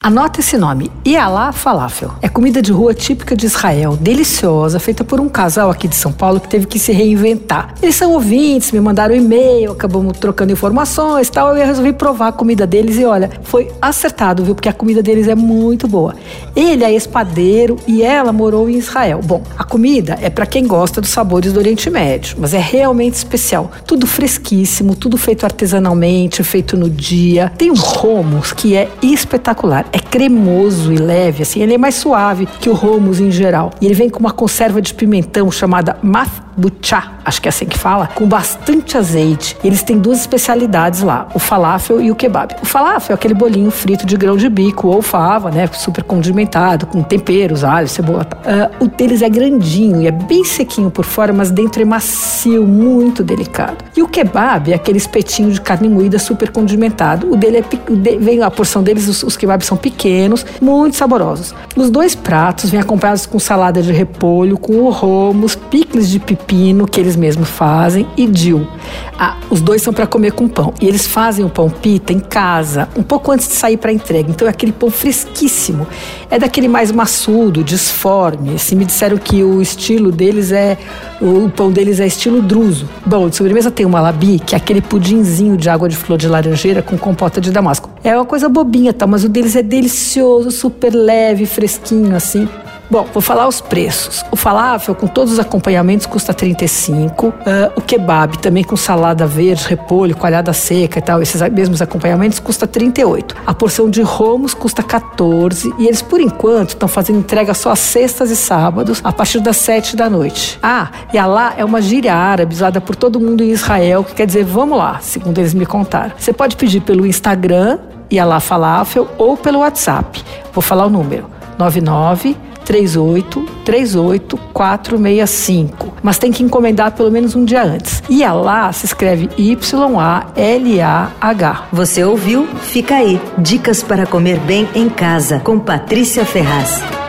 Anota esse nome, Ialá Falafel. É comida de rua típica de Israel, deliciosa, feita por um casal aqui de São Paulo que teve que se reinventar. Eles são ouvintes, me mandaram e-mail, acabamos trocando informações e tal. Eu resolvi provar a comida deles e olha, foi acertado, viu? Porque a comida deles é muito boa. Ele é espadeiro e ela morou em Israel. Bom, a comida é para quem gosta dos sabores do Oriente Médio, mas é realmente especial. Tudo fresquíssimo, tudo feito artesanalmente, feito no dia. Tem um hummus que é espetacular é cremoso e leve, assim, ele é mais suave que o hummus em geral. E ele vem com uma conserva de pimentão chamada mathbuchá, acho que é assim que fala, com bastante azeite. E eles têm duas especialidades lá, o falafel e o kebab. O falafel é aquele bolinho frito de grão de bico ou fava, né, super condimentado, com temperos, alho, cebola. Uh, o deles é grandinho e é bem sequinho por fora, mas dentro é macio, muito delicado. E o kebab é aquele espetinho de carne moída super condimentado. O dele é vem a porção deles, os, os kebabs são pequenos, muito saborosos. Os dois pratos vêm acompanhados com salada de repolho, com o romos, picles de pepino que eles mesmos fazem e dill. Ah, os dois são para comer com pão. E eles fazem o pão pita em casa, um pouco antes de sair para entrega. Então é aquele pão fresquíssimo. É daquele mais maçudo, disforme. Assim, me disseram que o estilo deles é o pão deles é estilo druso. Bom, de sobremesa tem uma labi, que é aquele pudinzinho de água de flor de laranjeira com compota de damasco. É uma coisa bobinha, tá? Mas o deles é delicioso, super leve, fresquinho assim. Bom, vou falar os preços. O falafel com todos os acompanhamentos custa 35. Uh, ah, o kebab também com salada verde, repolho, coalhada seca e tal, esses mesmos acompanhamentos custa 38. A porção de romos custa 14 e eles por enquanto estão fazendo entrega só às sextas e sábados a partir das 7 da noite. Ah, e a lá é uma gíria árabe usada por todo mundo em Israel, que quer dizer vamos lá, segundo eles me contaram. Você pode pedir pelo Instagram e a falafel ou pelo WhatsApp. Vou falar o número: 99 38 38 465. Mas tem que encomendar pelo menos um dia antes. E a lá se escreve Y-A-L-A-H. Você ouviu? Fica aí. Dicas para comer bem em casa com Patrícia Ferraz.